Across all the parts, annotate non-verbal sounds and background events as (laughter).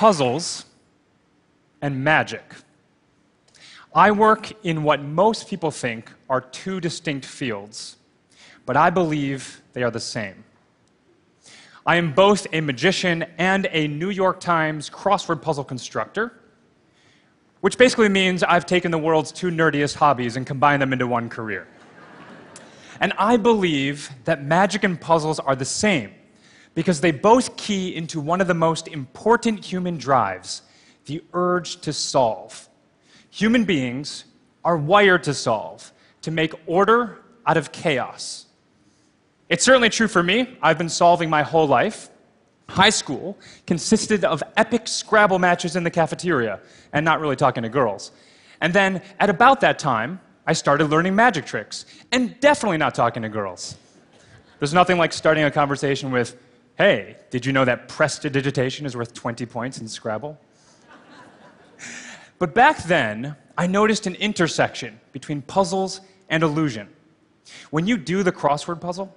puzzles and magic. I work in what most people think are two distinct fields, but I believe they are the same. I am both a magician and a New York Times crossword puzzle constructor, which basically means I've taken the world's two nerdiest hobbies and combined them into one career. and I believe that magic and puzzles are the same because they both key into one of the most important human drives the urge to solve. Human beings are wired to solve, to make order out of chaos. It's certainly true for me. I've been solving my whole life. High school consisted of epic Scrabble matches in the cafeteria, and not really talking to girls. And then, at about that time, I started learning magic tricks, and definitely not talking to girls. There's nothing like starting a conversation with, Hey, did you know that prestidigitation is worth 20 points in Scrabble? but back then, I noticed an intersection between puzzles and illusion. When you do the crossword puzzle,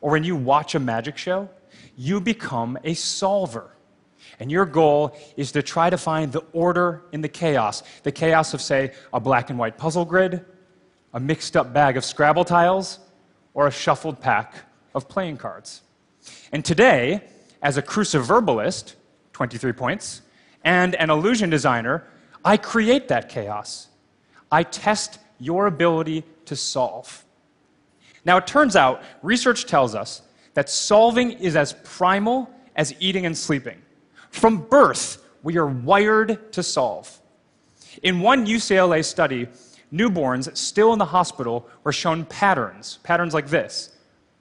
or when you watch a magic show, you become a solver. And your goal is to try to find the order in the chaos. The chaos of, say, a black and white puzzle grid, a mixed up bag of Scrabble tiles, or a shuffled pack of playing cards. And today, as a cruciverbalist, 23 points, and an illusion designer, I create that chaos. I test your ability to solve. Now, it turns out, research tells us that solving is as primal as eating and sleeping. From birth, we are wired to solve. In one UCLA study, newborns still in the hospital were shown patterns, patterns like this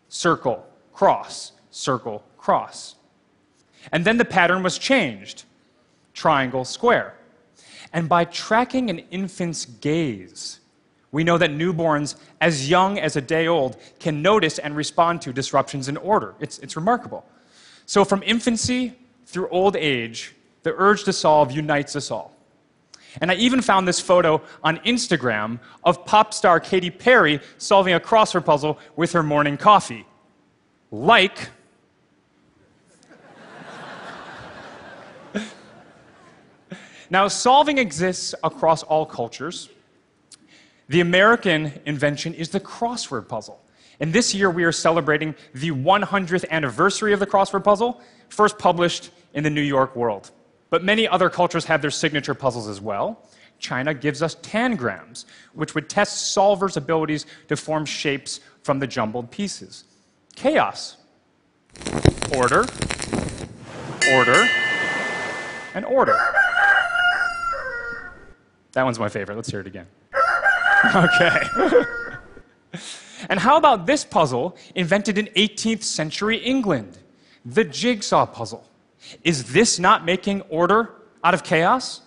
circle, cross, circle, cross. And then the pattern was changed triangle, square. And by tracking an infant's gaze, we know that newborns, as young as a day old, can notice and respond to disruptions in order. It's, it's remarkable. So, from infancy through old age, the urge to solve unites us all. And I even found this photo on Instagram of pop star Katy Perry solving a crossword puzzle with her morning coffee. Like, now, solving exists across all cultures. The American invention is the crossword puzzle. And this year we are celebrating the 100th anniversary of the crossword puzzle, first published in the New York World. But many other cultures have their signature puzzles as well. China gives us tangrams, which would test solvers' abilities to form shapes from the jumbled pieces. Chaos. Order, order, and order. That one's my favorite. Let's hear it again. (laughs) Okay. (laughs) and how about this puzzle invented in 18th century England? The jigsaw puzzle. Is this not making order out of chaos?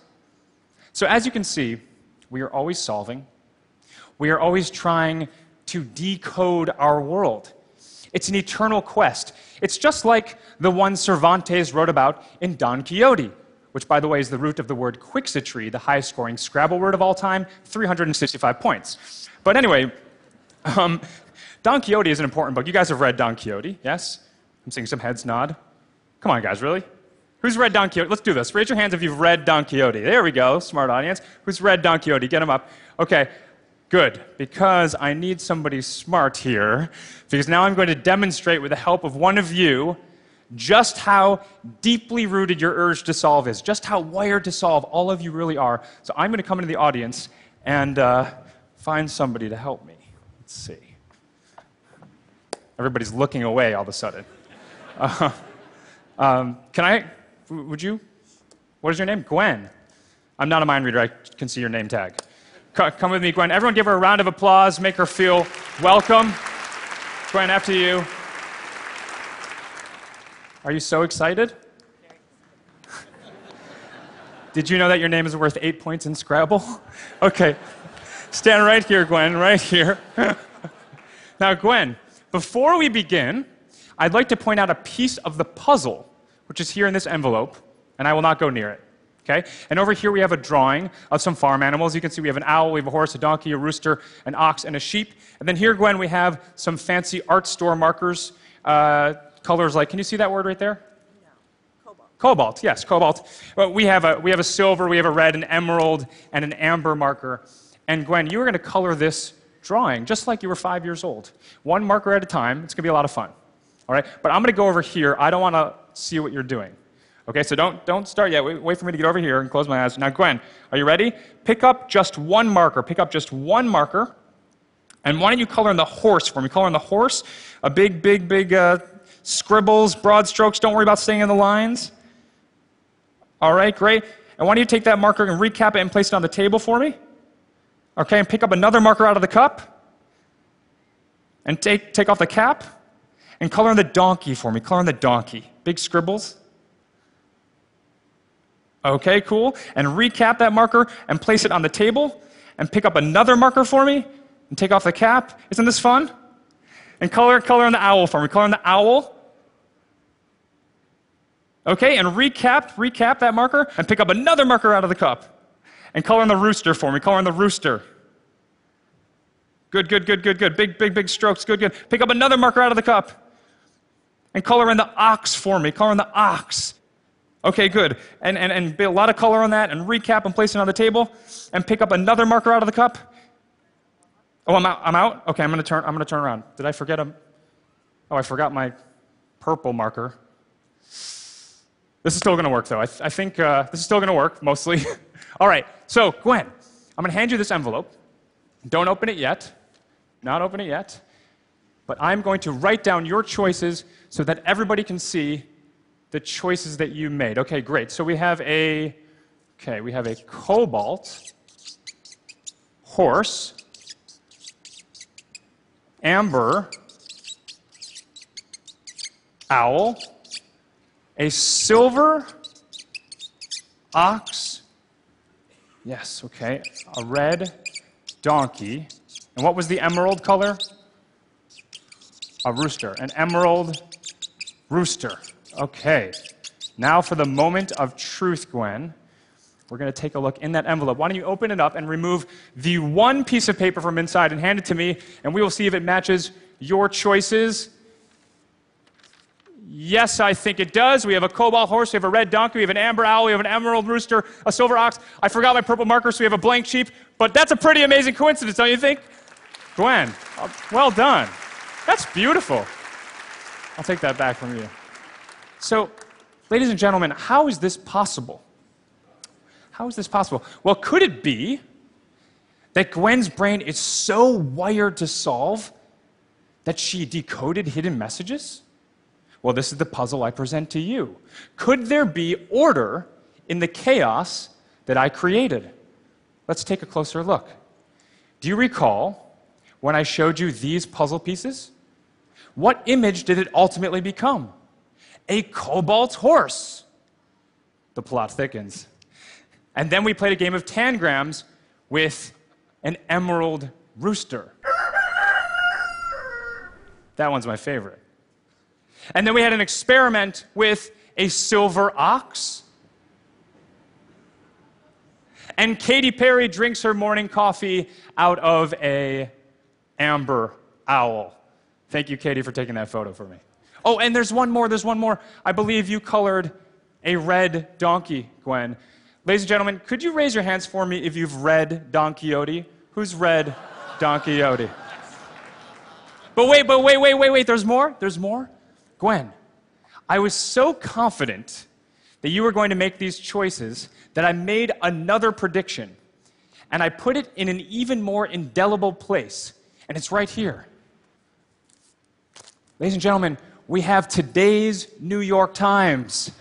So, as you can see, we are always solving, we are always trying to decode our world. It's an eternal quest. It's just like the one Cervantes wrote about in Don Quixote which, by the way, is the root of the word Quixotry, the highest scoring Scrabble word of all time, 365 points. But anyway, um, Don Quixote is an important book. You guys have read Don Quixote, yes? I'm seeing some heads nod. Come on, guys, really? Who's read Don Quixote? Let's do this. Raise your hands if you've read Don Quixote. There we go, smart audience. Who's read Don Quixote? Get them up. Okay, good, because I need somebody smart here, because now I'm going to demonstrate with the help of one of you just how deeply rooted your urge to solve is, just how wired to solve all of you really are. So I'm going to come into the audience and uh, find somebody to help me. Let's see. Everybody's looking away all of a sudden. Uh, um, can I, would you? What is your name? Gwen. I'm not a mind reader, I can see your name tag. come with me, Gwen. Everyone give her a round of applause, make her feel welcome. Gwen, after you. Are you so excited? Did you know that your name is worth eight points in Scrabble? (laughs) Okay. Stand right here, Gwen, right here. (laughs) now, Gwen, before we begin, I'd like to point out a piece of the puzzle, which is here in this envelope, and I will not go near it. Okay? And over here we have a drawing of some farm animals. You can see we have an owl, we have a horse, a donkey, a rooster, an ox, and a sheep. And then here, Gwen, we have some fancy art store markers. Uh, colors like, can you see that word right there? No. Cobalt. Cobalt, yes, cobalt. Well, we, have a, we have a silver, we have a red, an emerald, and an amber marker. And Gwen, you are going to color this drawing just like you were five years old. One marker at a time. It's going to be a lot of fun. All right? But I'm going to go over here. I don't want to see what you're doing. Okay, so don't, don't start yet. Wait, wait for me to get over here and close my eyes. Now, Gwen, are you ready? Pick up just one marker. Pick up just one marker. And why don't you color in the horse for me? Color in the horse. A big, big, big uh, scribbles, broad strokes. Don't worry about staying in the lines. All right, great. And why don't you take that marker and recap it and place it on the table for me? Okay, and pick up another marker out of the cup. And take, take off the cap. And color in the donkey for me. Color in the donkey. Big scribbles. Okay, cool. And recap that marker and place it on the table. And pick up another marker for me and take off the cap. Isn't this fun? And color, color in the owl for me. Color in the owl. Okay, and recap, recap that marker and pick up another marker out of the cup. And color in the rooster for me. Color in the rooster. Good, good, good, good, good. Big, big, big strokes. Good, good. Pick up another marker out of the cup. And color in the ox for me. Color in the ox. Okay, good. And, and, and a lot of color on that and recap and place it on the table and pick up another marker out of the cup. Oh, I'm out. I'm out? Okay, I'm going to turn, I'm to turn around. Did I forget a, oh, I forgot my purple marker. This is still going to work, though. I, th- I think uh, this is still going to work, mostly. (laughs) All right, so Gwen, I'm going to hand you this envelope. Don't open it yet. Not open it yet. But I'm going to write down your choices so that everybody can see the choices that you made. Okay, great. So we have a okay, we have a cobalt horse amber owl a silver ox? Yes okay. A red donkey. And what was the emerald color? A rooster. An emerald rooster. Okay, now for the moment of truth, Gwen. We're going to take a look in that envelope. Why don't you open it up and remove the one piece of paper from inside and hand it to me, and we will see if it matches your choices. Yes, I think it does. We have a cobalt horse, we have a red donkey, we have an amber owl, we have an emerald rooster, a silver ox. I forgot my purple marker, so we have a blank sheep. But that's a pretty amazing coincidence, don't you think? Gwen, uh, well done. That's beautiful. I'll take that back from you. So, ladies and gentlemen, how is this possible? How is this possible? Well, could it be that Gwen's brain is so wired to solve that she decoded hidden messages? Well, this is the puzzle I present to you. Could there be order in the chaos that I created? Let's take a closer look. Do you recall when I showed you these puzzle pieces? What image did it ultimately become? a cobalt horse. The plot thickens. And then we played a game of tangrams with an emerald rooster. That one's my favorite. And then we had an experiment with a silver ox. And Katy Perry drinks her morning coffee out of a amber owl. Thank you, Katy, for taking that photo for me. Oh, and there's one more, there's one more. I believe you colored a red donkey, Gwen. Ladies and gentlemen, could you raise your hands for me if you've read Don Quixote? Who's read Don Quixote? But wait, but wait, wait, wait, wait, there's more? There's more? Gwen, I was so confident that you were going to make these choices that I made another prediction. And I put it in an even more indelible place. And it's right here. Ladies and gentlemen, we have today's New York Times.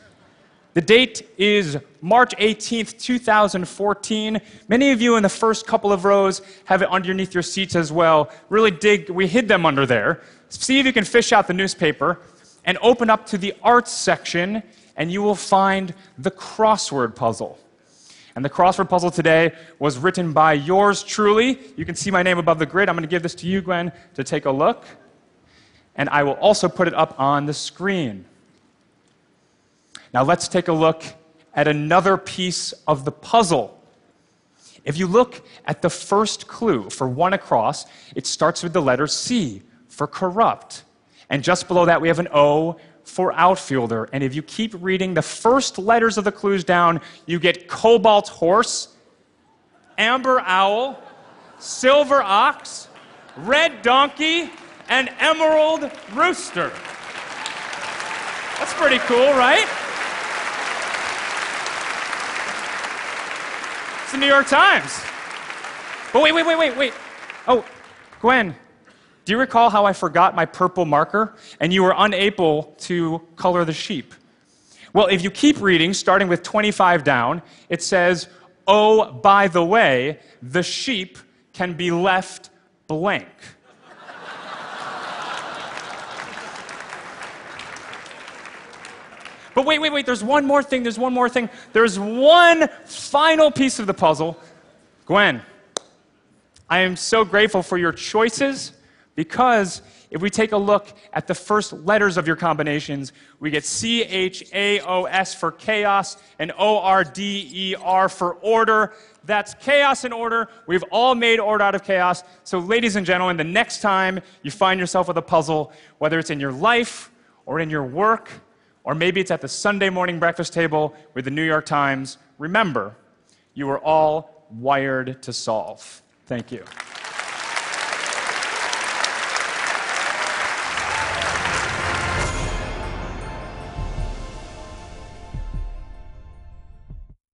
The date is March 18th, 2014. Many of you in the first couple of rows have it underneath your seats as well. Really dig, we hid them under there. See if you can fish out the newspaper and open up to the arts section, and you will find the crossword puzzle. And the crossword puzzle today was written by yours truly. You can see my name above the grid. I'm going to give this to you, Gwen, to take a look and I will also put it up on the screen. Now let's take a look at another piece of the puzzle. If you look at the first clue for one across, it starts with the letter C for corrupt. And just below that, we have an O for outfielder. And if you keep reading the first letters of the clues down, you get cobalt horse, amber owl, silver ox, red donkey, and emerald rooster. That's pretty cool, right? It's the New York Times. But wait, wait, wait, wait, wait. Oh, Gwen, do you recall how I forgot my purple marker and you were unable to color the sheep? Well, if you keep reading, starting with 25 down, it says, Oh, by the way, the sheep can be left blank. (laughs) But wait, wait, wait, there's one more thing, there's one more thing. There's one final piece of the puzzle. Gwen, I am so grateful for your choices because if we take a look at the first letters of your combinations, we get C H A O S for chaos and O R D E R for order. That's chaos and order. We've all made order out of chaos. So, ladies and gentlemen, the next time you find yourself with a puzzle, whether it's in your life or in your work, or maybe it's at the Sunday morning breakfast table with the New York Times, remember, you are all wired to solve. Thank you.